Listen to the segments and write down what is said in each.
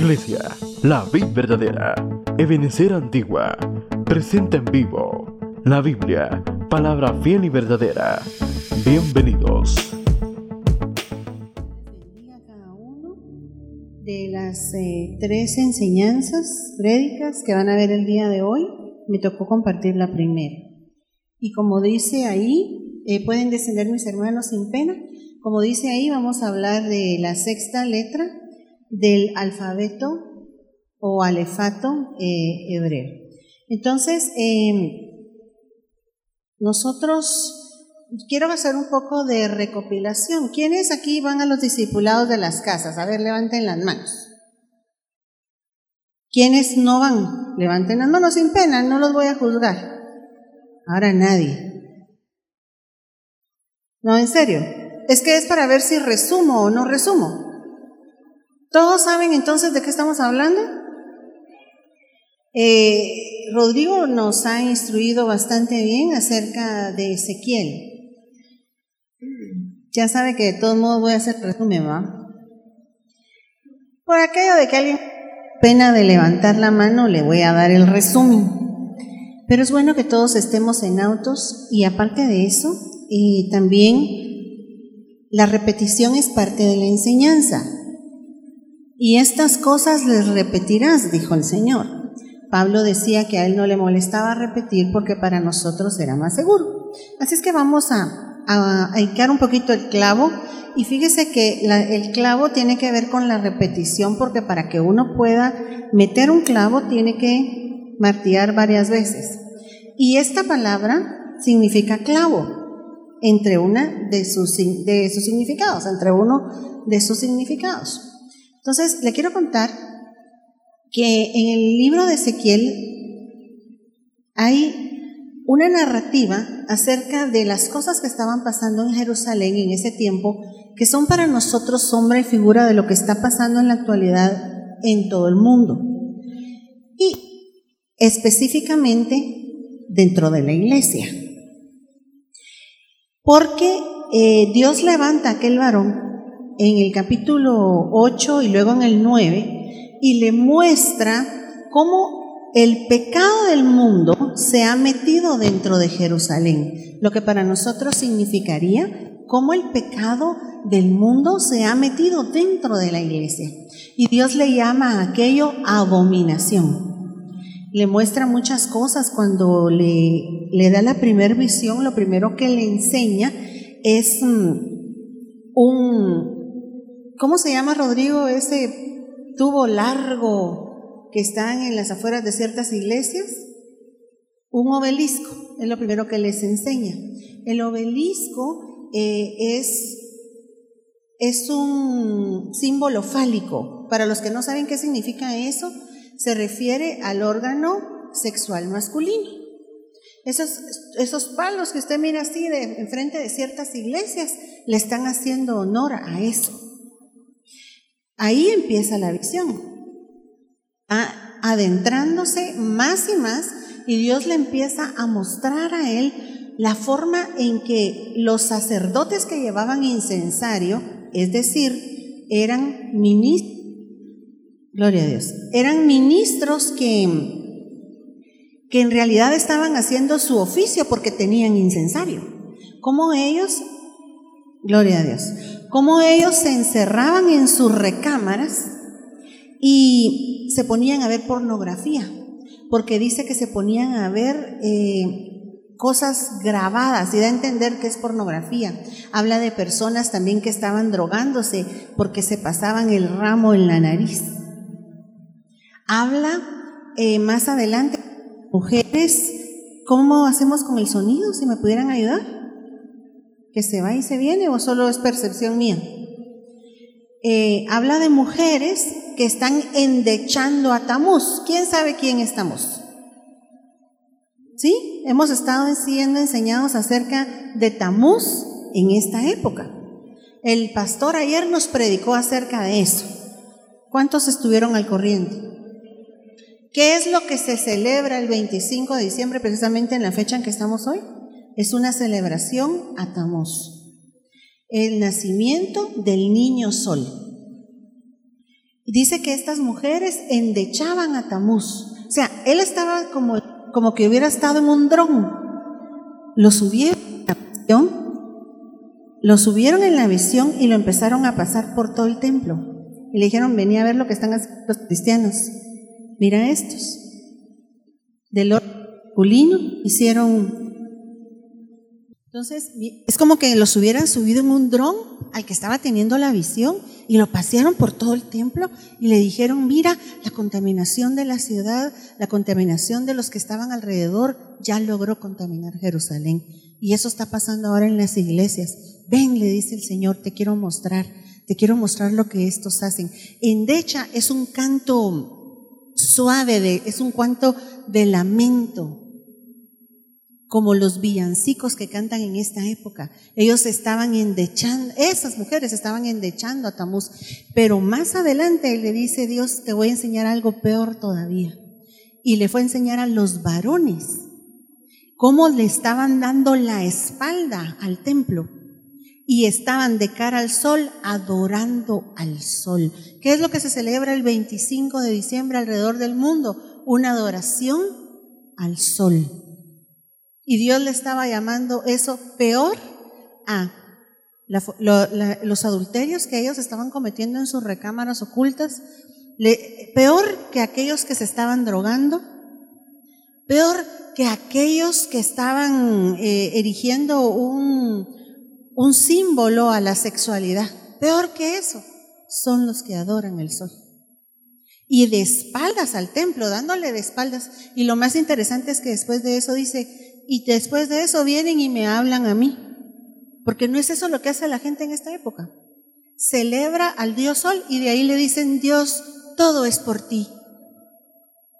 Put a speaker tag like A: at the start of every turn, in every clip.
A: Iglesia, la vid verdadera, Ebenecer Antigua, presenta en vivo la Biblia, palabra fiel y verdadera. Bienvenidos.
B: Cada uno de las eh, tres enseñanzas prédicas que van a ver el día de hoy. Me tocó compartir la primera. Y como dice ahí, eh, pueden descender mis hermanos sin pena. Como dice ahí, vamos a hablar de la sexta letra del alfabeto o alefato eh, hebreo. Entonces, eh, nosotros quiero hacer un poco de recopilación. ¿Quiénes aquí van a los discipulados de las casas? A ver, levanten las manos. ¿Quiénes no van? Levanten las manos sin pena, no los voy a juzgar. Ahora nadie. No, en serio. Es que es para ver si resumo o no resumo. ¿Todos saben entonces de qué estamos hablando? Eh, Rodrigo nos ha instruido bastante bien acerca de Ezequiel. Ya sabe que de todos modos voy a hacer resumen, ¿va? Por aquello de que alguien pena de levantar la mano, le voy a dar el resumen. Pero es bueno que todos estemos en autos y aparte de eso, eh, también la repetición es parte de la enseñanza. Y estas cosas les repetirás, dijo el Señor. Pablo decía que a él no le molestaba repetir porque para nosotros era más seguro. Así es que vamos a, a, a un poquito el clavo y fíjese que el clavo tiene que ver con la repetición porque para que uno pueda meter un clavo tiene que martillar varias veces. Y esta palabra significa clavo entre una de sus, de sus significados, entre uno de sus significados. Entonces, le quiero contar que en el libro de Ezequiel hay una narrativa acerca de las cosas que estaban pasando en Jerusalén en ese tiempo, que son para nosotros sombra y figura de lo que está pasando en la actualidad en todo el mundo. Y específicamente dentro de la iglesia. Porque eh, Dios levanta a aquel varón en el capítulo 8 y luego en el 9 y le muestra cómo el pecado del mundo se ha metido dentro de Jerusalén, lo que para nosotros significaría cómo el pecado del mundo se ha metido dentro de la iglesia. Y Dios le llama a aquello abominación. Le muestra muchas cosas cuando le, le da la primera visión, lo primero que le enseña es un, ¿Cómo se llama, Rodrigo, ese tubo largo que están en las afueras de ciertas iglesias? Un obelisco, es lo primero que les enseña. El obelisco eh, es, es un símbolo fálico. Para los que no saben qué significa eso, se refiere al órgano sexual masculino. Esos, esos palos que usted mira así de enfrente de ciertas iglesias le están haciendo honor a eso. Ahí empieza la visión, adentrándose más y más y Dios le empieza a mostrar a él la forma en que los sacerdotes que llevaban incensario, es decir, eran ministros, gloria a Dios, eran ministros que, que en realidad estaban haciendo su oficio porque tenían incensario. Como ellos, gloria a Dios, cómo ellos se encerraban en sus recámaras y se ponían a ver pornografía, porque dice que se ponían a ver eh, cosas grabadas y da a entender que es pornografía. Habla de personas también que estaban drogándose porque se pasaban el ramo en la nariz. Habla eh, más adelante, mujeres, ¿cómo hacemos con el sonido? Si me pudieran ayudar que se va y se viene o solo es percepción mía? Eh, habla de mujeres que están endechando a Tamuz. ¿Quién sabe quién es Tamuz? ¿Sí? Hemos estado siendo enseñados acerca de Tamuz en esta época. El pastor ayer nos predicó acerca de eso. ¿Cuántos estuvieron al corriente? ¿Qué es lo que se celebra el 25 de diciembre, precisamente en la fecha en que estamos hoy? Es una celebración a Tamuz, el nacimiento del niño sol. dice que estas mujeres endechaban a Tamuz. O sea, él estaba como, como que hubiera estado en un dron. Lo subieron lo subieron en la visión y lo empezaron a pasar por todo el templo. Y le dijeron, venía a ver lo que están haciendo los cristianos. Mira estos. Del orden masculino hicieron entonces, es como que los hubieran subido en un dron al que estaba teniendo la visión y lo pasearon por todo el templo y le dijeron, mira, la contaminación de la ciudad, la contaminación de los que estaban alrededor, ya logró contaminar Jerusalén. Y eso está pasando ahora en las iglesias. Ven, le dice el Señor, te quiero mostrar, te quiero mostrar lo que estos hacen. Endecha es un canto suave, de, es un canto de lamento, como los villancicos que cantan en esta época. Ellos estaban endechando, esas mujeres estaban endechando a Tamuz, pero más adelante le dice Dios, te voy a enseñar algo peor todavía. Y le fue a enseñar a los varones cómo le estaban dando la espalda al templo y estaban de cara al sol adorando al sol. ¿Qué es lo que se celebra el 25 de diciembre alrededor del mundo? Una adoración al sol. Y Dios le estaba llamando eso peor a los adulterios que ellos estaban cometiendo en sus recámaras ocultas, peor que aquellos que se estaban drogando, peor que aquellos que estaban eh, erigiendo un, un símbolo a la sexualidad. Peor que eso son los que adoran el sol. Y de espaldas al templo, dándole de espaldas. Y lo más interesante es que después de eso dice, y después de eso vienen y me hablan a mí. Porque no es eso lo que hace la gente en esta época. Celebra al Dios Sol y de ahí le dicen, Dios, todo es por ti.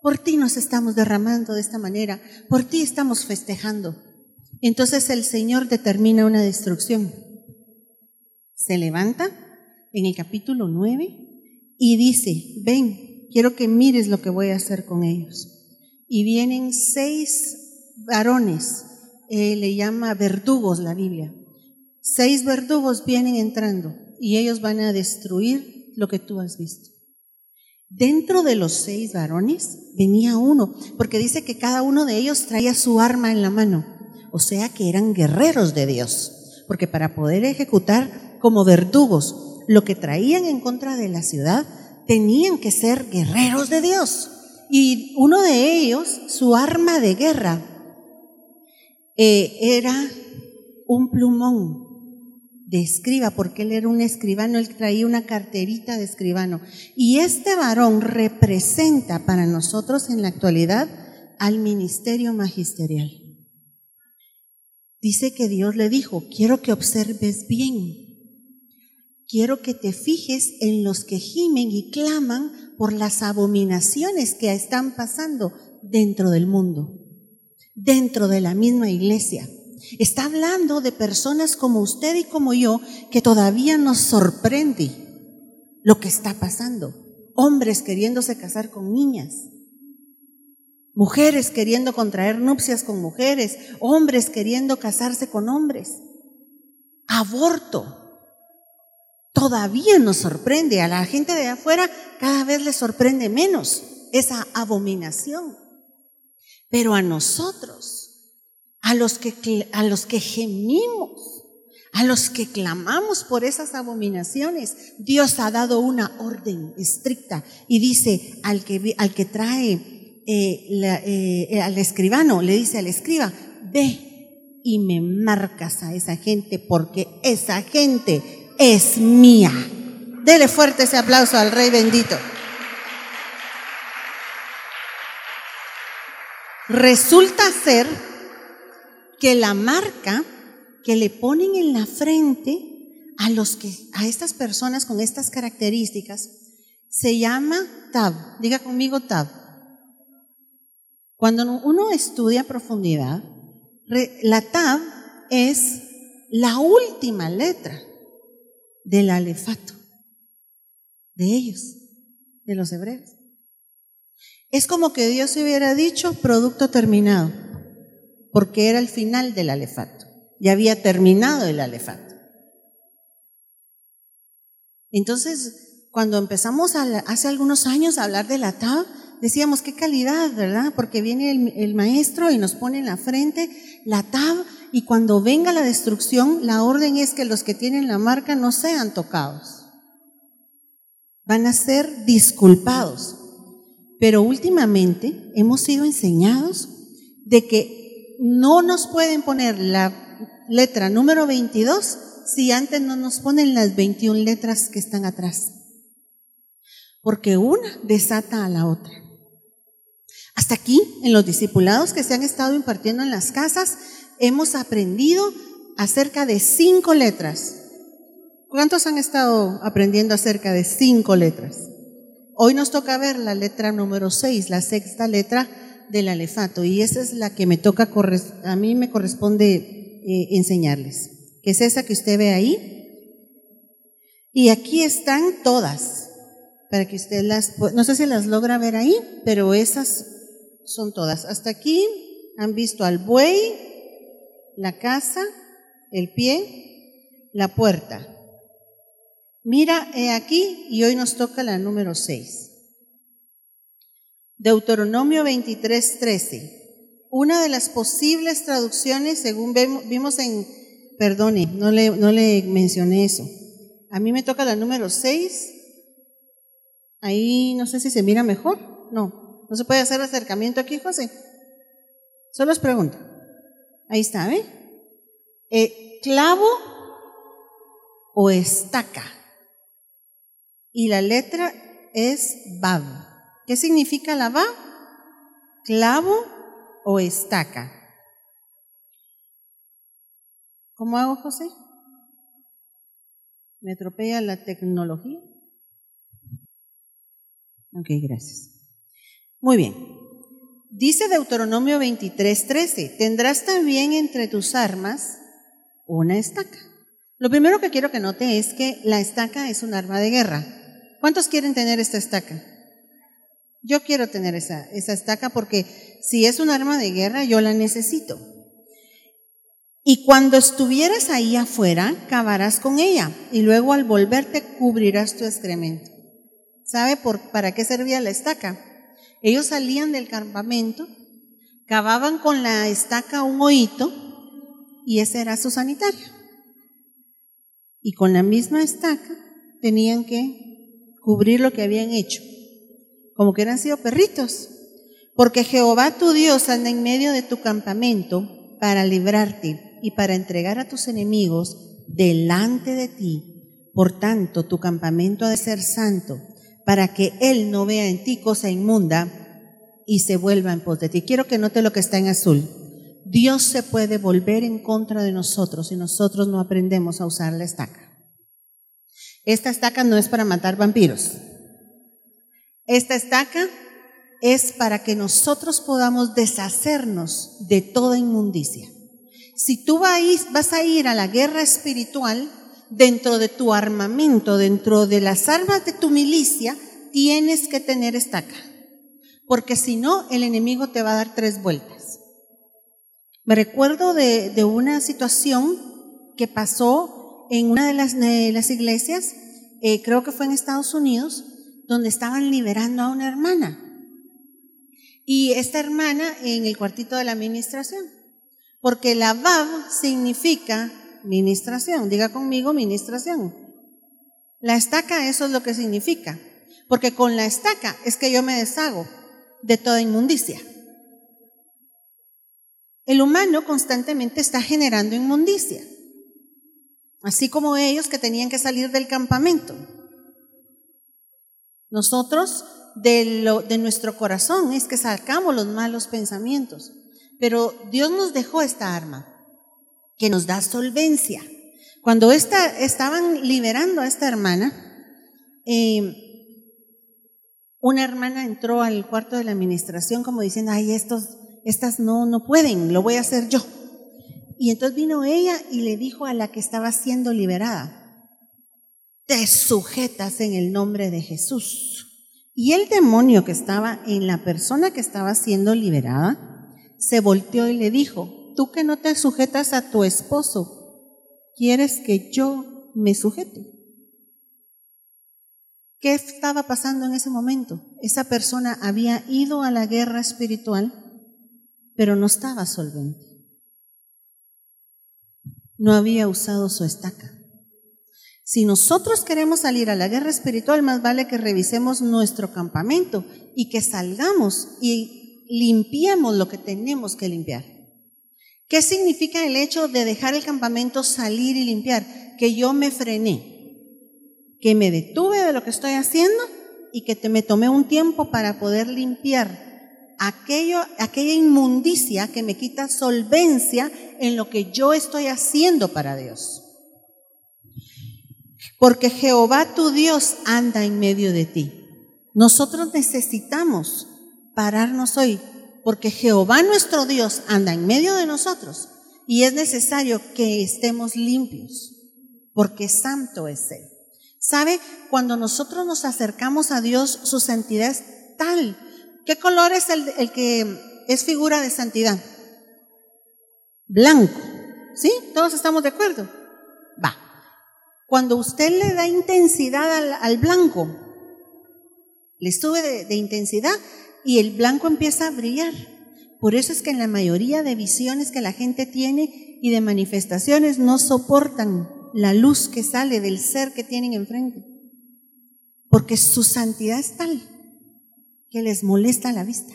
B: Por ti nos estamos derramando de esta manera, por ti estamos festejando. Entonces el Señor determina una destrucción. Se levanta en el capítulo 9 y dice, ven, quiero que mires lo que voy a hacer con ellos. Y vienen seis varones, eh, le llama verdugos la Biblia. Seis verdugos vienen entrando y ellos van a destruir lo que tú has visto. Dentro de los seis varones venía uno, porque dice que cada uno de ellos traía su arma en la mano, o sea que eran guerreros de Dios, porque para poder ejecutar como verdugos lo que traían en contra de la ciudad, tenían que ser guerreros de Dios. Y uno de ellos, su arma de guerra, eh, era un plumón de escriba, porque él era un escribano, él traía una carterita de escribano. Y este varón representa para nosotros en la actualidad al ministerio magisterial. Dice que Dios le dijo, quiero que observes bien, quiero que te fijes en los que gimen y claman por las abominaciones que están pasando dentro del mundo dentro de la misma iglesia. Está hablando de personas como usted y como yo que todavía nos sorprende lo que está pasando. Hombres queriéndose casar con niñas, mujeres queriendo contraer nupcias con mujeres, hombres queriendo casarse con hombres. Aborto. Todavía nos sorprende. A la gente de afuera cada vez le sorprende menos esa abominación. Pero a nosotros, a los que, a los que gemimos, a los que clamamos por esas abominaciones, Dios ha dado una orden estricta y dice al que, al que trae eh, eh, al escribano, le dice al escriba, ve y me marcas a esa gente porque esa gente es mía. Dele fuerte ese aplauso al Rey bendito. Resulta ser que la marca que le ponen en la frente a los que a estas personas con estas características se llama tab. Diga conmigo tab. Cuando uno estudia profundidad, la tab es la última letra del alefato de ellos, de los hebreos. Es como que Dios hubiera dicho producto terminado, porque era el final del alefato. Ya había terminado el alefato. Entonces, cuando empezamos hace algunos años a hablar de la TAB, decíamos qué calidad, ¿verdad? Porque viene el, el, maestro y nos pone en la frente la TAB y cuando venga la destrucción, la orden es que los que tienen la marca no sean tocados. Van a ser disculpados. Pero últimamente hemos sido enseñados de que no nos pueden poner la letra número 22 si antes no nos ponen las 21 letras que están atrás. Porque una desata a la otra. Hasta aquí, en los discipulados que se han estado impartiendo en las casas, hemos aprendido acerca de cinco letras. ¿Cuántos han estado aprendiendo acerca de cinco letras? Hoy nos toca ver la letra número seis, la sexta letra del alefato, y esa es la que me toca, a mí me corresponde eh, enseñarles, que es esa que usted ve ahí. Y aquí están todas, para que usted las, no sé si las logra ver ahí, pero esas son todas. Hasta aquí han visto al buey, la casa, el pie, la puerta. Mira, he aquí, y hoy nos toca la número 6. Deuteronomio 23, 13. Una de las posibles traducciones, según vimos en, perdone, no le, mencioné eso. A mí me toca la número 6. Ahí no sé si se mira mejor. No, no se puede hacer acercamiento aquí, José. Solo os pregunto. Ahí está, ¿eh? eh clavo o estaca. Y la letra es Bab. ¿Qué significa la Bab? Clavo o estaca. ¿Cómo hago, José? ¿Me atropella la tecnología? Ok, gracias. Muy bien. Dice Deuteronomio 23, 13, tendrás también entre tus armas una estaca. Lo primero que quiero que note es que la estaca es un arma de guerra. ¿Cuántos quieren tener esta estaca? Yo quiero tener esa, estaca porque si es un arma de guerra, yo la necesito. Y cuando estuvieras ahí afuera, cavarás con ella y luego al volverte cubrirás tu excremento. ¿Sabe por, para qué servía la estaca? Ellos salían del campamento, cavaban con la estaca un hoyito y ese era su sanitario. Y con la misma estaca tenían que cubrir lo que habían hecho, como que eran sido perritos. Porque Jehová tu Dios anda en medio de tu campamento para librarte y para entregar a tus enemigos delante de ti. Por tanto, tu campamento ha de ser santo para que Él no vea en ti cosa inmunda y se vuelva en pos de ti. Quiero que note lo que está en azul. Dios se puede volver en contra de nosotros si nosotros no aprendemos a usar la estaca. Esta estaca no es para matar vampiros. Esta estaca es para que nosotros podamos deshacernos de toda inmundicia. Si tú vas a ir a la guerra espiritual, dentro de tu armamento, dentro de las armas de tu milicia, tienes que tener estaca. Porque si no, el enemigo te va a dar tres vueltas. Me recuerdo de, una situación que pasó en una de las, iglesias, eh, creo que fue en Estados Unidos, donde estaban liberando a una hermana. Y esta hermana en el cuartito de la administración. Porque la VAV significa ministración. Diga conmigo, ministración. La estaca, eso es lo que significa. Porque con la estaca es que yo me deshago de toda inmundicia. El humano constantemente está generando inmundicia. Así como ellos que tenían que salir del campamento. Nosotros de, lo, de nuestro corazón es que sacamos los malos pensamientos. Pero Dios nos dejó esta arma que nos da solvencia. Cuando esta, estaban liberando a esta hermana, eh, una hermana entró al cuarto de la administración como diciendo, ay, estos, estas no, no pueden, lo voy a hacer yo. Y entonces vino ella y le dijo a la que estaba siendo liberada, te sujetas en el nombre de Jesús. Y el demonio que estaba en la persona que estaba siendo liberada, se volteó y le dijo, tú que no te sujetas a tu esposo, ¿quieres que yo me sujete? ¿Qué estaba pasando en ese momento? Esa persona había ido a la guerra espiritual, pero no estaba solvente. No había usado su estaca. Si nosotros queremos salir a la guerra espiritual, más vale que revisemos nuestro campamento y que salgamos y limpiemos lo que tenemos que limpiar. ¿Qué significa el hecho de dejar el campamento salir y limpiar? Que yo me frené, que me detuve de lo que estoy haciendo y que te, me tomé un tiempo para poder limpiar aquello, aquella inmundicia que me quita solvencia en lo que yo estoy haciendo para Dios. Porque Jehová tu Dios anda en medio de ti. Nosotros necesitamos pararnos hoy, porque Jehová nuestro Dios anda en medio de nosotros y es necesario que estemos limpios, porque santo es Él. ¿Sabe? Cuando nosotros nos acercamos a Dios, su santidad es tal. ¿Qué color es el, que es figura de santidad? Blanco. ¿Sí? ¿Todos estamos de acuerdo? Va. Cuando usted le da intensidad al, al blanco, le sube de, de intensidad y el blanco empieza a brillar. Por eso es que en la mayoría de visiones que la gente tiene y de manifestaciones no soportan la luz que sale del ser que tienen enfrente. Porque su santidad es tal que les molesta la vista.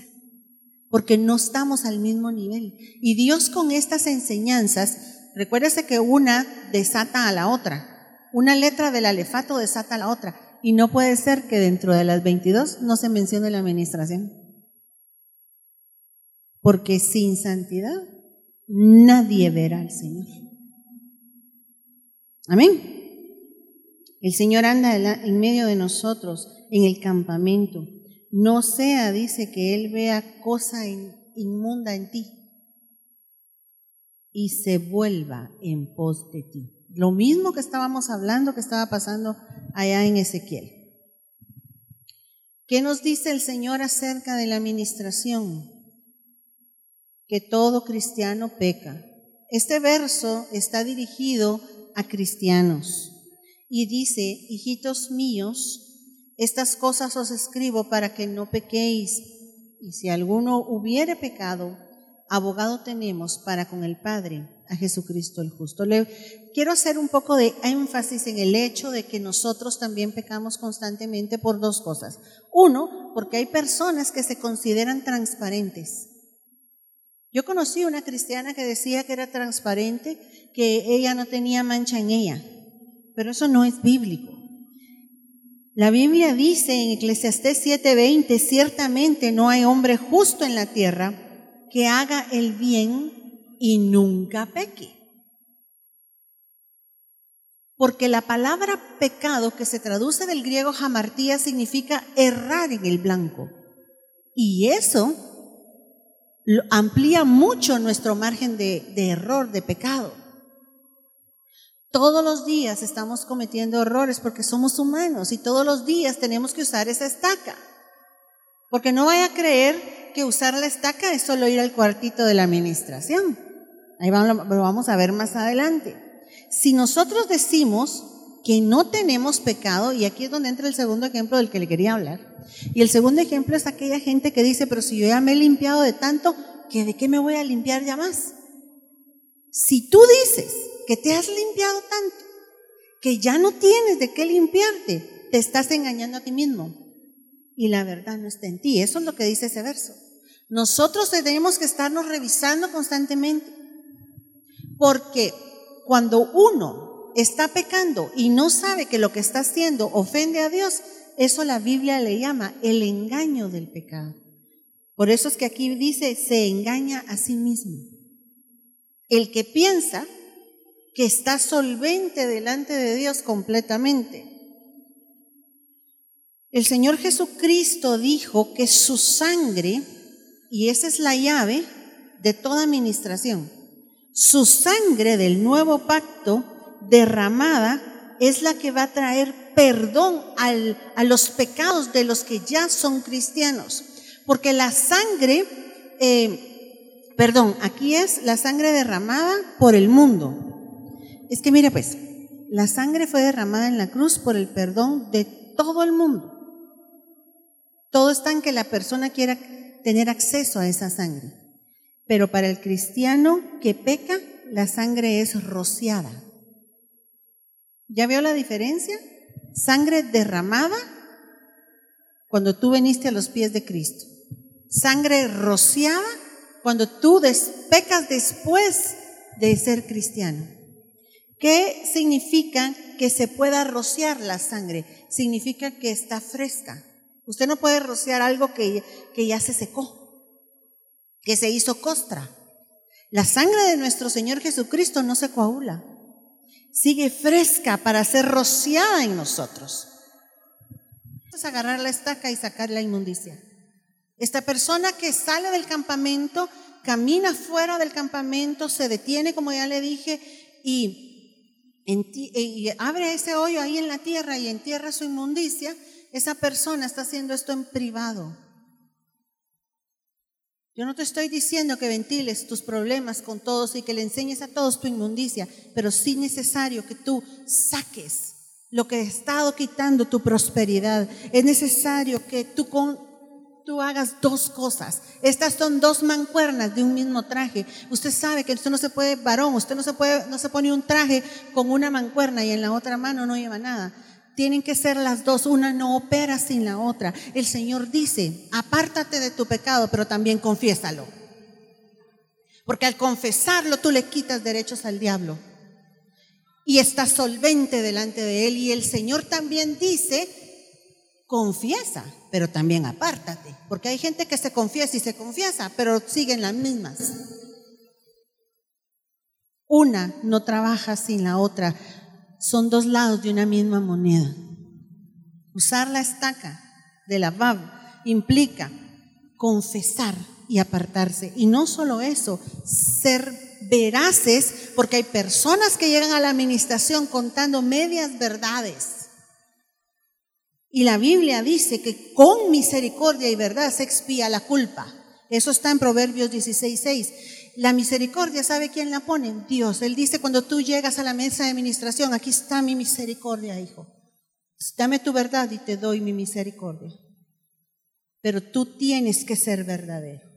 B: Porque no estamos al mismo nivel. Y Dios con estas enseñanzas, recuérdese que una desata a la otra. Una letra del alefato desata a la otra. Y no puede ser que dentro de las 22 no se mencione la administración. Porque sin santidad nadie verá al Señor. Amén. El Señor anda en medio de nosotros en el campamento. No sea, dice, que Él vea cosa inmunda en ti y se vuelva en pos de ti. Lo mismo que estábamos hablando que estaba pasando allá en Ezequiel. ¿Qué nos dice el Señor acerca de la administración? Que todo cristiano peca. Este verso está dirigido a cristianos. Y dice, hijitos míos, estas cosas os escribo para que no pequéis. Y si alguno hubiere pecado, abogado tenemos para con el Padre, a Jesucristo el justo. Quiero hacer un poco de énfasis en el hecho de que nosotros también pecamos constantemente por dos cosas. Uno, porque hay personas que se consideran transparentes. Yo conocí una cristiana que decía que era transparente, que ella no tenía mancha en ella, pero eso no es bíblico. La Biblia dice en Eclesiastés 7:20, ciertamente no hay hombre justo en la tierra que haga el bien y nunca peque. Porque la palabra pecado, que se traduce del griego jamartía, significa errar en el blanco. Y eso amplía mucho nuestro margen de, de error, de pecado. Todos los días estamos cometiendo errores porque somos humanos y todos los días tenemos que usar esa estaca. Porque no vaya a creer que usar la estaca es solo ir al cuartito de la administración. Ahí vamos, lo vamos a ver más adelante. Si nosotros decimos que no tenemos pecado, y aquí es donde entra el segundo ejemplo del que le quería hablar, y el segundo ejemplo es aquella gente que dice, pero si yo ya me he limpiado de tanto, ¿que ¿de qué me voy a limpiar ya más? Si tú dices que te has limpiado tanto, que ya no tienes de qué limpiarte, te estás engañando a ti mismo. Y la verdad no está en ti. Eso es lo que dice ese verso. Nosotros tenemos que estarnos revisando constantemente. Porque cuando uno está pecando y no sabe que lo que está haciendo ofende a Dios, eso la Biblia le llama el engaño del pecado. Por eso es que aquí dice, se engaña a sí mismo. El que piensa que está solvente delante de Dios completamente. El Señor Jesucristo dijo que su sangre, y esa es la llave de toda administración, su sangre del nuevo pacto derramada es la que va a traer perdón al, a los pecados de los que ya son cristianos. Porque la sangre, eh, perdón, aquí es la sangre derramada por el mundo. Es que mire pues, la sangre fue derramada en la cruz por el perdón de todo el mundo. Todo está en que la persona quiera tener acceso a esa sangre. Pero para el cristiano que peca, la sangre es rociada. ¿Ya veo la diferencia? Sangre derramada cuando tú veniste a los pies de Cristo. Sangre rociada cuando tú pecas después de ser cristiano. ¿Qué significa que se pueda rociar la sangre? Significa que está fresca. Usted no puede rociar algo que, que ya se secó, que se hizo costra. La sangre de nuestro Señor Jesucristo no se coagula, sigue fresca para ser rociada en nosotros. Es agarrar la estaca y sacar la inmundicia. Esta persona que sale del campamento, camina fuera del campamento, se detiene, como ya le dije, y, y abre ese hoyo ahí en la tierra y entierra su inmundicia, esa persona está haciendo esto en privado. Yo no te estoy diciendo que ventiles tus problemas con todos y que le enseñes a todos tu inmundicia, pero sí necesario que tú saques lo que ha estado quitando tu prosperidad. Es necesario que tú, tú hagas dos cosas. Estas son dos mancuernas de un mismo traje. Usted sabe que usted no se puede, varón, usted no se puede, no se pone un traje con una mancuerna y en la otra mano no lleva nada. Tienen que ser las dos, una no opera sin la otra. El Señor dice, apártate de tu pecado, pero también confiésalo. Porque al confesarlo tú le quitas derechos al diablo. Y estás solvente delante de Él. Y el Señor también dice, confiesa, pero también apártate. Porque hay gente que se confiesa y se confiesa, pero siguen las mismas. Una no trabaja sin la otra son dos lados de una misma moneda. Usar la estaca de la Bab implica confesar y apartarse. Y no solo eso, ser veraces, porque hay personas que llegan a la administración contando medias verdades. Y la Biblia dice que con misericordia y verdad se expía la culpa. Eso está en Proverbios 16.6. La misericordia, ¿sabe quién la pone? Dios. Él dice cuando tú llegas a la mesa de administración, aquí está mi misericordia, hijo. Dame tu verdad y te doy mi misericordia. Pero tú tienes que ser verdadero.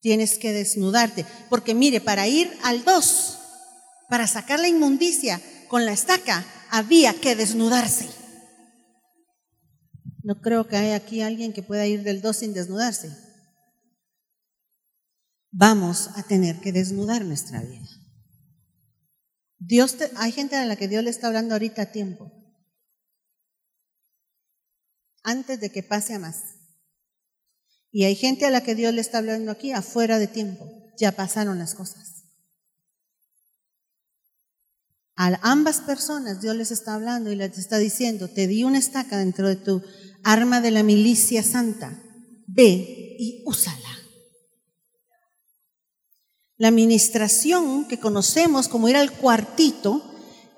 B: Tienes que desnudarte. Porque mire, para ir al dos, para sacar la inmundicia con la estaca, había que desnudarse. No creo que haya aquí alguien que pueda ir del dos sin desnudarse vamos a tener que desnudar nuestra vida. Dios hay gente a la que Dios le está hablando ahorita a tiempo, antes de que pase a más. Y hay gente a la que Dios le está hablando aquí afuera de tiempo, ya pasaron las cosas. A ambas personas Dios les está hablando y les está diciendo, te di una estaca dentro de tu arma de la milicia santa, ve y úsala. La administración que conocemos como ir al cuartito,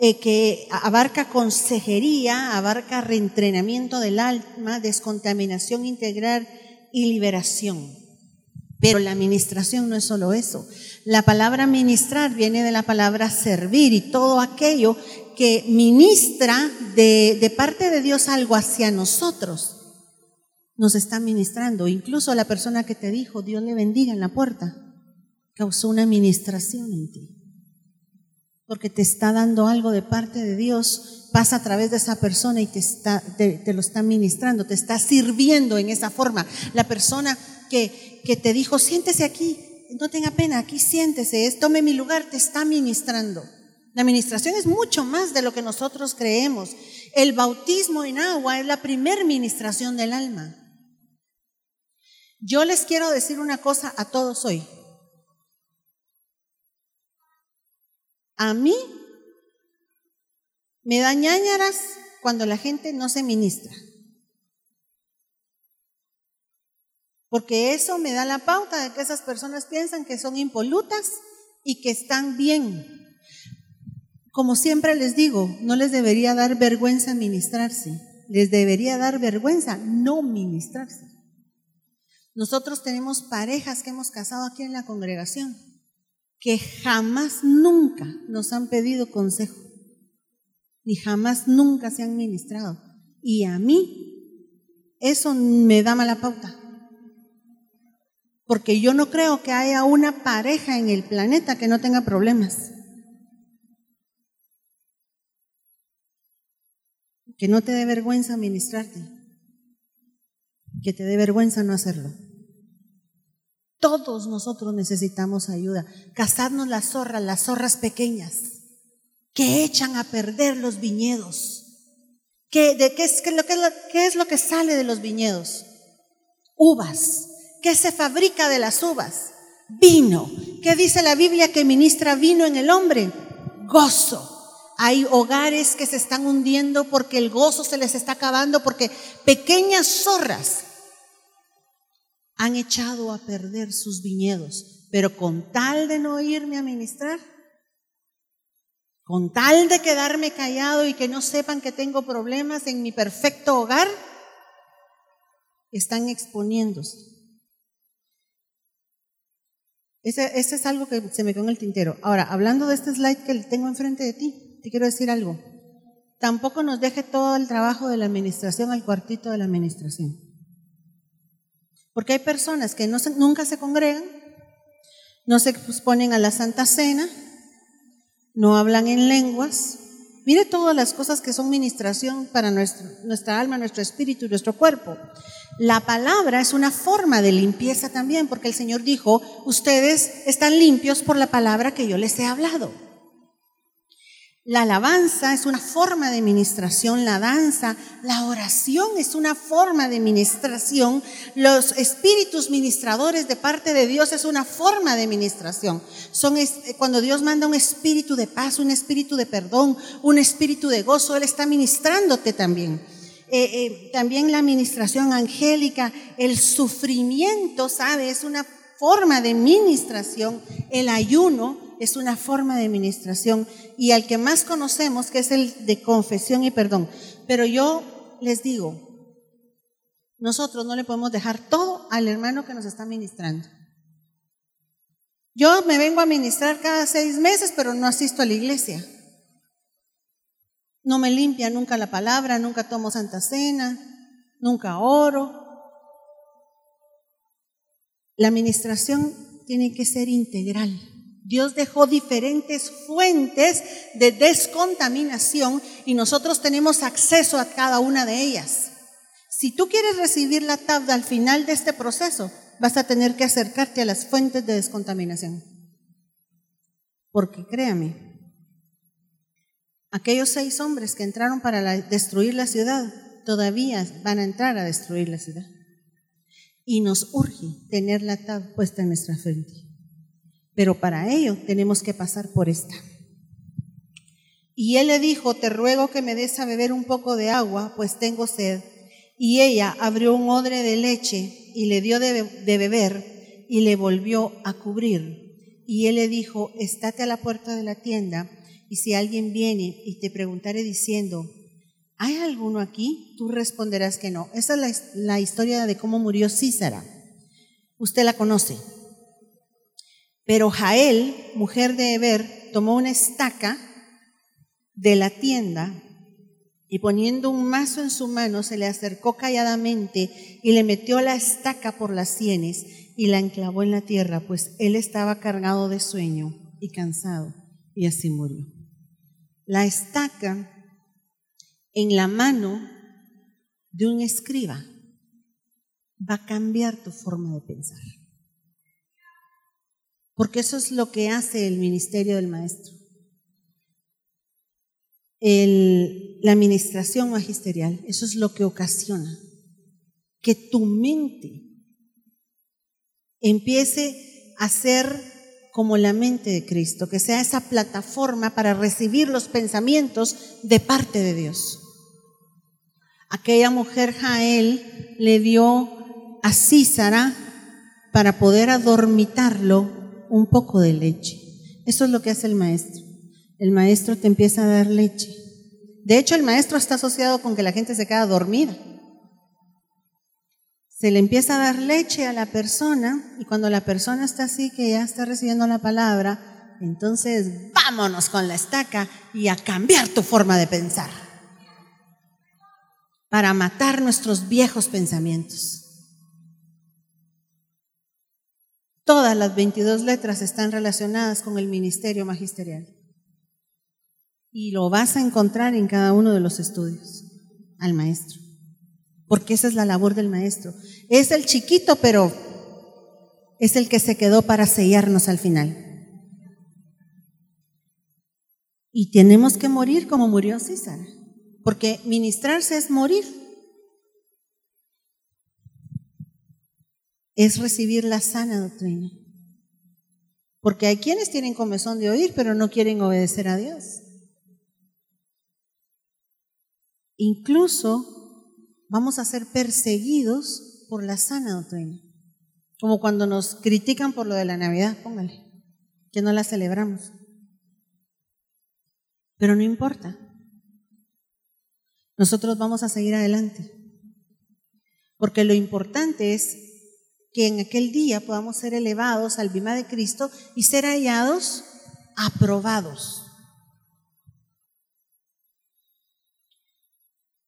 B: eh, que abarca consejería, abarca reentrenamiento del alma, descontaminación integral y liberación. Pero la administración no es solo eso. La palabra ministrar viene de la palabra servir y todo aquello que ministra de, parte de Dios algo hacia nosotros nos está ministrando. Incluso la persona que te dijo, Dios le bendiga en la puerta causó una administración en ti. Porque te está dando algo de parte de Dios, pasa a través de esa persona y te, está, te, lo está ministrando, te está sirviendo en esa forma. La persona que, te dijo, siéntese aquí, no tenga pena, aquí siéntese, tome mi lugar, te está ministrando. La administración es mucho más de lo que nosotros creemos. El bautismo en agua es la primer ministración del alma. Yo les quiero decir una cosa a todos hoy. A mí me da ñañaras cuando la gente no se ministra. Porque eso me da la pauta de que esas personas piensan que son impolutas y que están bien. Como siempre les digo, no les debería dar vergüenza ministrarse, les debería dar vergüenza no ministrarse. Nosotros tenemos parejas que hemos casado aquí en la congregación que jamás nunca nos han pedido consejo, ni jamás nunca se han ministrado. Y a mí eso me da mala pauta. Porque yo no creo que haya una pareja en el planeta que no tenga problemas. Que no te dé vergüenza ministrarte. Que te dé vergüenza no hacerlo. Todos nosotros necesitamos ayuda. Cazarnos las zorras, las zorras pequeñas, que echan a perder los viñedos. ¿Qué, de qué, es, qué, ¿Qué es lo que sale de los viñedos? Uvas. ¿Qué se fabrica de las uvas? Vino. ¿Qué dice la Biblia que ministra vino en el hombre? Gozo. Hay hogares que se están hundiendo porque el gozo se les está acabando, porque pequeñas zorras han echado a perder sus viñedos, pero con tal de no irme a ministrar, con tal de quedarme callado y que no sepan que tengo problemas en mi perfecto hogar, están exponiéndose. Ese, es algo que se me quedó en el tintero. Ahora, hablando de este slide que tengo enfrente de ti, te quiero decir algo. Tampoco nos deje todo el trabajo de la administración al cuartito de la administración. Porque hay personas que nunca se congregan, no se exponen a la Santa Cena, no hablan en lenguas. Mire todas las cosas que son ministración para nuestra alma, nuestro espíritu y nuestro cuerpo. La palabra es una forma de limpieza también, porque el Señor dijo, ustedes están limpios por la palabra que yo les he hablado. La alabanza es una forma de ministración, la danza, la oración es una forma de ministración, los espíritus ministradores de parte de Dios es una forma de ministración. Son cuando Dios manda un espíritu de paz, un espíritu de perdón, un espíritu de gozo, Él está ministrándote también. Eh, eh, también la ministración angélica, el sufrimiento, ¿sabe? Es una forma de ministración, el ayuno es una forma de administración y al que más conocemos, que es el de confesión y perdón. Pero yo les digo, nosotros no le podemos dejar todo al hermano que nos está ministrando. Yo me vengo a ministrar cada seis meses, pero no asisto a la iglesia. No me limpia nunca la palabra, nunca tomo santa cena, nunca oro. La administración tiene que ser integral. Dios dejó diferentes fuentes de descontaminación y nosotros tenemos acceso a cada una de ellas. Si tú quieres recibir la tabla al final de este proceso, vas a tener que acercarte a las fuentes de descontaminación. Porque créame, aquellos seis hombres que entraron para destruir la ciudad, todavía van a entrar a destruir la ciudad. Y nos urge tener la tabla puesta en nuestra frente. Pero para ello tenemos que pasar por esta. Y él le dijo, te ruego que me des a beber un poco de agua, pues tengo sed. Y ella abrió un odre de leche y le dio de, beber y le volvió a cubrir. Y él le dijo, estate a la puerta de la tienda y si alguien viene y te preguntare diciendo, ¿hay alguno aquí? Tú responderás que no. Esa es la, la historia de cómo murió Císara. Usted la conoce. Pero Jael, mujer de Eber, tomó una estaca de la tienda y poniendo un mazo en su mano se le acercó calladamente y le metió la estaca por las sienes y la enclavó en la tierra, pues él estaba cargado de sueño y cansado y así murió. La estaca en la mano de un escriba va a cambiar tu forma de pensar. Porque eso es lo que hace el ministerio del maestro. la administración magisterial, eso es lo que ocasiona que tu mente empiece a ser como la mente de Cristo, que sea esa plataforma para recibir los pensamientos de parte de Dios. Aquella mujer Jael le dio a Císara para poder adormitarlo un poco de leche. Eso es lo que hace el maestro. El maestro te empieza a dar leche. De hecho, el maestro está asociado con que la gente se queda dormida. Se le empieza a dar leche a la persona y cuando la persona está así, que ya está recibiendo la palabra, entonces vámonos con la estaca y a cambiar tu forma de pensar. para matar nuestros viejos pensamientos. Todas las 22 letras están relacionadas con el ministerio magisterial. Y lo vas a encontrar en cada uno de los estudios al maestro. Porque esa es la labor del maestro. Es el chiquito, pero es el que se quedó para sellarnos al final. Y tenemos que morir como murió César. Porque ministrarse es morir. Es recibir la sana doctrina. Porque hay quienes tienen comezón de oír, pero no quieren obedecer a Dios. Incluso vamos a ser perseguidos por la sana doctrina. Como cuando nos critican por lo de la Navidad, póngale, que no la celebramos. Pero no importa. Nosotros vamos a seguir adelante. Porque lo importante es que en aquel día podamos ser elevados al bima de Cristo y ser hallados aprobados.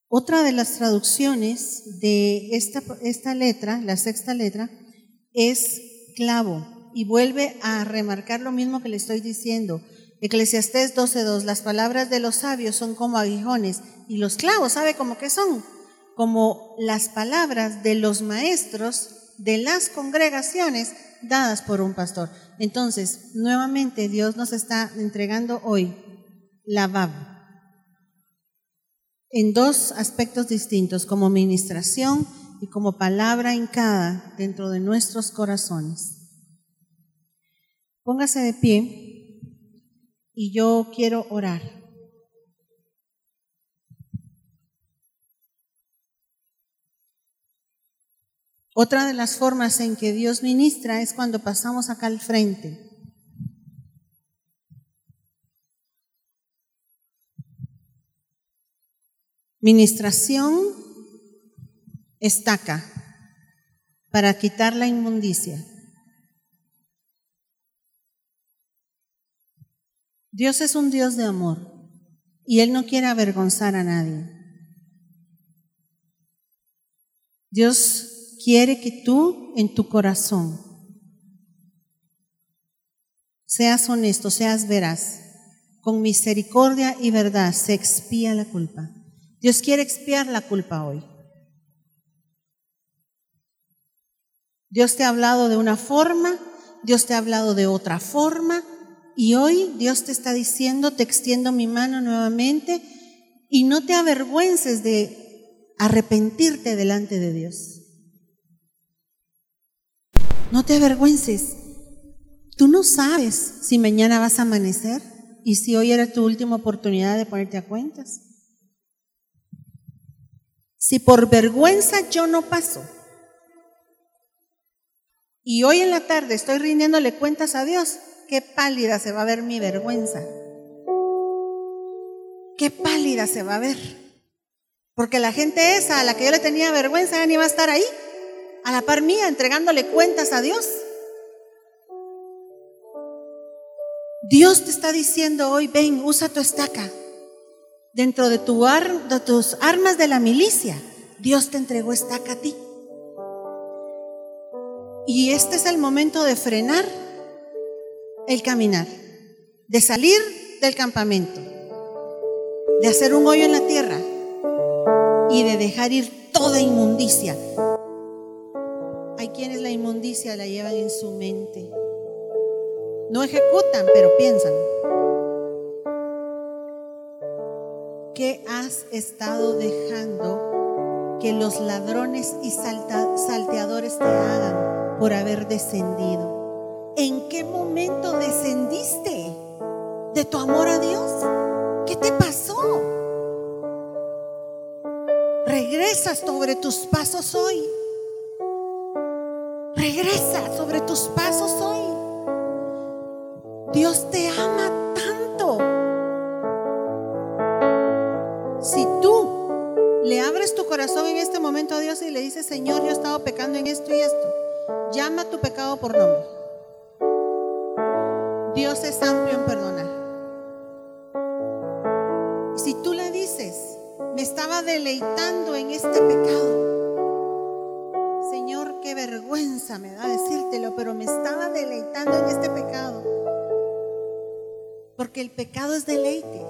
B: Otra de las traducciones de esta, esta letra, la sexta letra, es clavo y vuelve a remarcar lo mismo que le estoy diciendo. Eclesiastés 12.2, las palabras de los sabios son como aguijones y los clavos, ¿sabe cómo que son? Como las palabras de los maestros de las congregaciones dadas por un pastor. Entonces, nuevamente Dios nos está entregando hoy la BAB en dos aspectos distintos, como ministración y como palabra hincada dentro de nuestros corazones. Póngase de pie y yo quiero orar. Otra de las formas en que Dios ministra es cuando pasamos acá al frente. Ministración estaca para quitar la inmundicia. Dios es un Dios de amor y Él no quiere avergonzar a nadie. Dios quiere que tú en tu corazón seas honesto, seas veraz. Con misericordia y verdad se expía la culpa. Dios quiere expiar la culpa hoy. Dios te ha hablado de una forma, Dios te ha hablado de otra forma, y hoy Dios te está diciendo, te extiendo mi mano nuevamente, y no te avergüences de arrepentirte delante de Dios. No te avergüences. Tú no sabes si mañana vas a amanecer y si hoy era tu última oportunidad de ponerte a cuentas. Si por vergüenza yo no paso, y hoy en la tarde estoy rindiéndole cuentas a Dios, qué pálida se va a ver mi vergüenza. Qué pálida se va a ver. Porque la gente esa a la que yo le tenía vergüenza ya ni va a estar ahí, a la par mía, entregándole cuentas a Dios. Dios te está diciendo hoy, ven, usa tu estaca. Dentro de, tu de tus armas de la milicia, Dios te entregó estaca a ti. Y este es el momento de frenar el caminar, de salir del campamento, de hacer un hoyo en la tierra y de dejar ir toda inmundicia. Inmundicia la llevan en su mente. No ejecutan, pero piensan. ¿Qué has estado dejando que los ladrones y salteadores te hagan? por haber descendido. ¿En qué momento descendiste de tu amor a Dios? ¿Qué te pasó? Regresa sobre tus pasos hoy. Regresa sobre tus pasos hoy. Dios te ama tanto. Si tú le abres tu corazón en este momento a Dios y le dices, Señor, yo he estado pecando en esto y esto Llama tu pecado por nombre. Dios es amplio en perdonar. Si tú le dices, me estaba deleitando en este pecado. Pecado es deleite.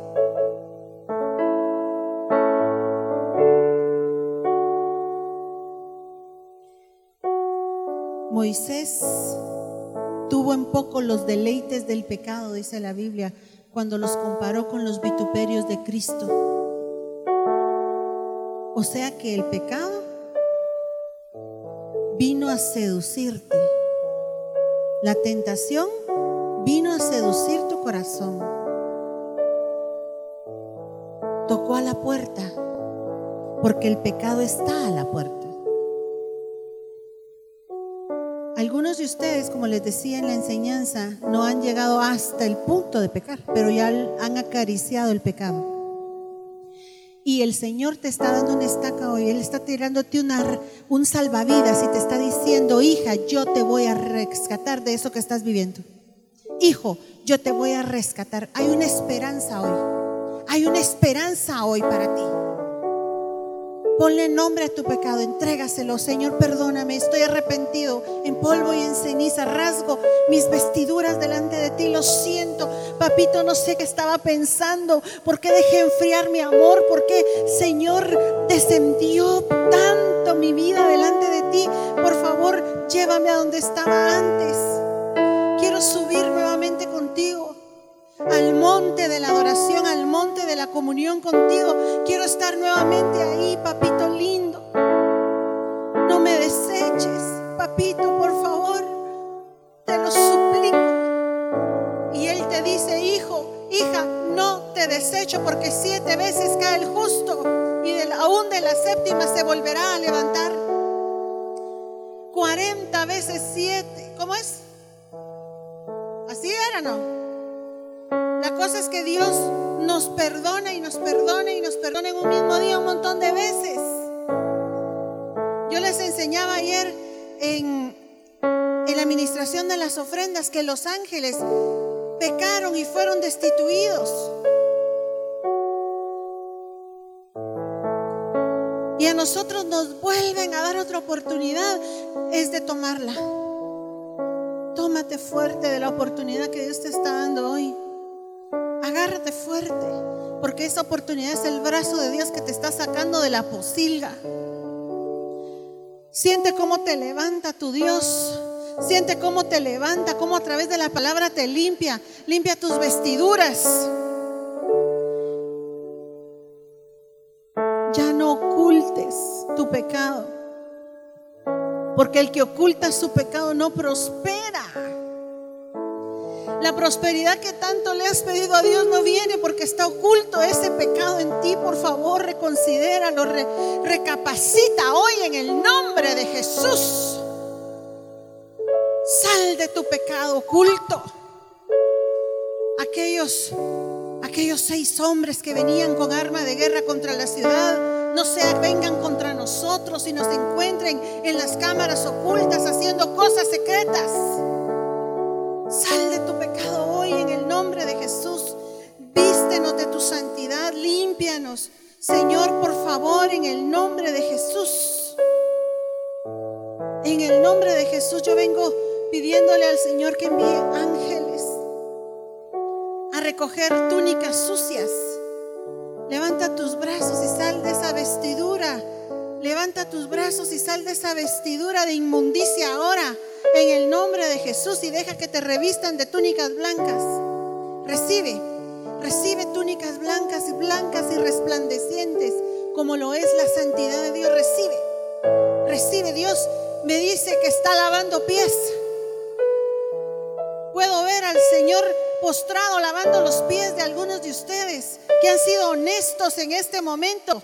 B: Moisés tuvo en poco los deleites del pecado, dice la Biblia, cuando los comparó con los vituperios de Cristo. O sea que el pecado vino a seducirte. La tentación vino a seducir tu corazón. Tocó a la puerta, porque el pecado está a la puerta. Algunos de ustedes, como les decía en la enseñanza, no han llegado hasta el punto de pecar, pero ya han acariciado el pecado. Y el Señor te está dando una estaca hoy, Él está tirándote una, un salvavidas y te está diciendo, hija, yo te voy a rescatar de eso que estás viviendo. Hijo, yo te voy a rescatar. Hay una esperanza hoy. Hay una esperanza hoy para ti. Ponle nombre a tu pecado, entrégaselo. Señor, perdóname, estoy arrepentido en polvo y en ceniza. Rasgo mis vestiduras delante de ti, lo siento. Papito, no sé qué estaba pensando. ¿Por qué dejé enfriar mi amor? ¿Por qué, Señor, descendió tanto mi vida delante de ti? Por favor, llévame a donde estaba antes. Al monte de la adoración, al monte de la comunión contigo. Quiero estar nuevamente ahí, papito lindo. No me deseches, papito, por favor. Te lo suplico. Y Él te dice, hijo, hija, no te desecho porque siete veces cae el justo y de aún de la séptima se volverá a levantar. Cuarenta veces siete. ¿Cómo es? Así era, ¿no? La cosa es que Dios nos perdona y nos perdona y nos perdona en un mismo día un montón de veces. Yo les enseñaba ayer en, en la administración de las ofrendas que los ángeles pecaron y fueron destituidos. Y a nosotros nos vuelven a dar otra oportunidad, es de tomarla. Tómate fuerte de la oportunidad que Dios te está dando hoy. Fuerte, porque esa oportunidad es el brazo de Dios que te está sacando de la posilga. Siente cómo te levanta tu Dios. Siente cómo te levanta, cómo a través de la palabra te limpia, limpia tus vestiduras. Ya no ocultes tu pecado, porque el que oculta su pecado no prospera. La prosperidad que tanto le has pedido a Dios no viene porque está oculto ese pecado en ti. Por favor, reconsidéralo, recapacita hoy en el nombre de Jesús. Sal de tu pecado oculto. Aquellos, aquellos seis hombres que venían con arma de guerra contra la ciudad, no se vengan contra nosotros y nos encuentren en las cámaras ocultas haciendo cosas secretas. Sal de de Jesús. Vístenos de tu santidad, límpianos. Señor, por favor, en el nombre de Jesús. En el nombre de Jesús yo vengo pidiéndole al Señor que envíe ángeles a recoger túnicas sucias. Levanta tus brazos y sal de esa vestidura. Levanta tus brazos y sal de esa vestidura de inmundicia ahora en el nombre de Jesús y deja que te revistan de túnicas blancas. Recibe, recibe túnicas blancas y blancas y resplandecientes como lo es la santidad de Dios. Recibe, recibe. Dios me dice que está lavando pies. Puedo ver al Señor postrado lavando los pies de algunos de ustedes que han sido honestos en este momento,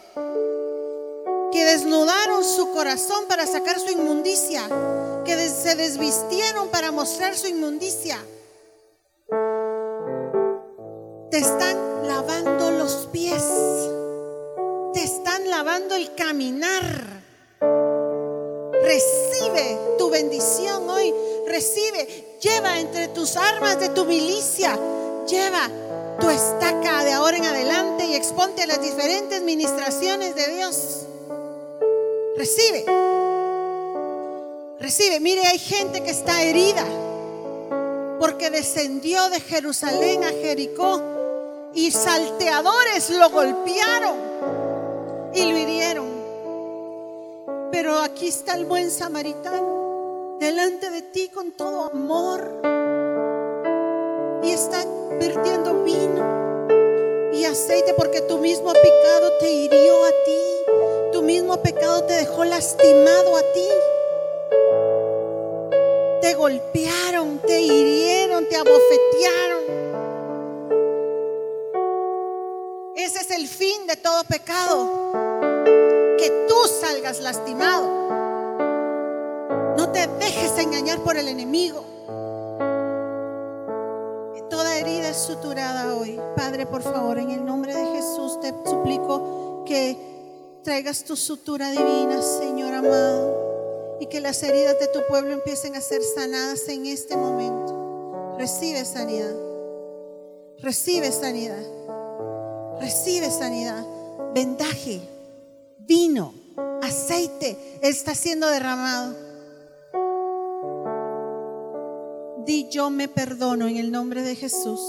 B: que desnudaron su corazón para sacar su inmundicia, que se desvistieron para mostrar su inmundicia. Te están lavando los pies. Te están lavando el caminar. Recibe tu bendición hoy. Recibe. Lleva entre tus armas de tu milicia. lleva tu estaca de ahora en adelante y exponte a las diferentes ministraciones de Dios. Recibe. Recibe. Mire, hay gente que está herida porque descendió de Jerusalén a Jericó y salteadores lo golpearon y lo hirieron. Pero aquí está el buen samaritano delante de ti con todo amor y está vertiendo vino y aceite porque tu mismo pecado te hirió a ti, tu mismo pecado te dejó lastimado a ti te golpearon, te hirieron, te abofetearon. El fin de todo pecado. Que tú salgas lastimado. No te dejes engañar por el enemigo. Toda herida es suturada hoy. Padre, por favor, en el nombre de Jesús te suplico que traigas tu sutura divina, Señor amado y que las heridas de tu pueblo empiecen a ser sanadas en este momento. Recibe sanidad. Recibe sanidad. Recibe sanidad. Vendaje, vino, aceite está siendo derramado. Di yo me perdono en el nombre de Jesús.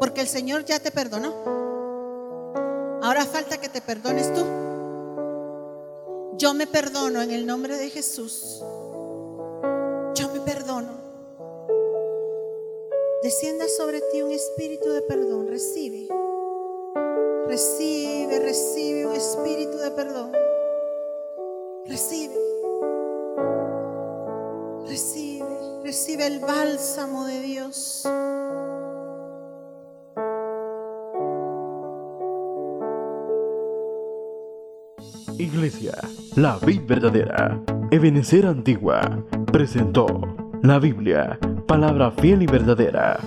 B: Porque el Señor ya te perdonó. Ahora falta que te perdones tú. Yo me perdono en el nombre de Jesús. Yo me perdono. Descienda sobre ti un espíritu de perdón. Recibe. Recibe, recibe un espíritu de perdón. Recibe. Recibe, recibe el bálsamo de Dios.
A: Iglesia, la vid verdadera, Ebenecer Antigua, presentó la Biblia, palabra fiel y verdadera